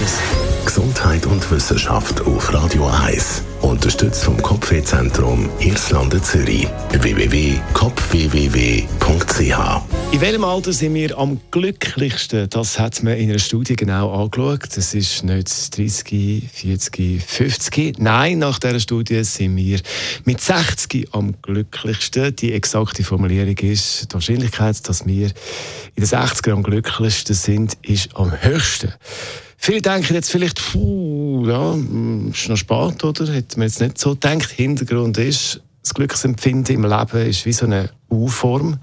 es. Gesundheit und Wissenschaft auf Radio 1. Unterstützt vom Kopfwehzentrum Irlande Zürich. www.kopfwww.ch In welchem Alter sind wir am glücklichsten? Das hat man in einer Studie genau angeschaut. Das ist nicht 30, 40, 50. Nein, nach dieser Studie sind wir mit 60 am glücklichsten. Die exakte Formulierung ist, die Wahrscheinlichkeit, dass wir in den 60er am glücklichsten sind, ist am höchsten. Viele denken jetzt vielleicht, puh, ja, ist noch spät, oder? Hätte man jetzt nicht so gedacht. Hintergrund ist, das Glücksempfinden im Leben ist wie so eine U-Form.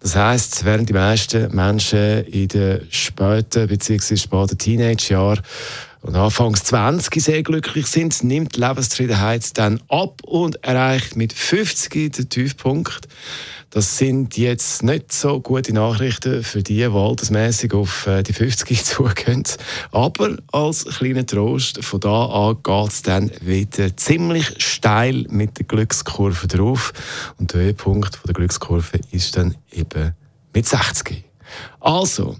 Das heißt, während die meisten Menschen in den späten bzw. späten Teenagejahren und anfangs 20 sehr glücklich sind, nimmt die Lebenszufriedenheit dann ab und erreicht mit 50 den Tiefpunkt. Das sind jetzt nicht so gute Nachrichten für die, die altersmässig auf äh, die 50 zugehen. Aber als kleiner Trost, von da an geht es dann wieder ziemlich steil mit der Glückskurve drauf. Und der Höhepunkt der Glückskurve ist dann eben mit 60. Also,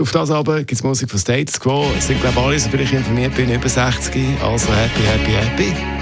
auf das aber gibt es Musik von States Quo. Es sind, glaube ich, alle, so viel ich informiert bin, über 60. Also happy, happy, happy.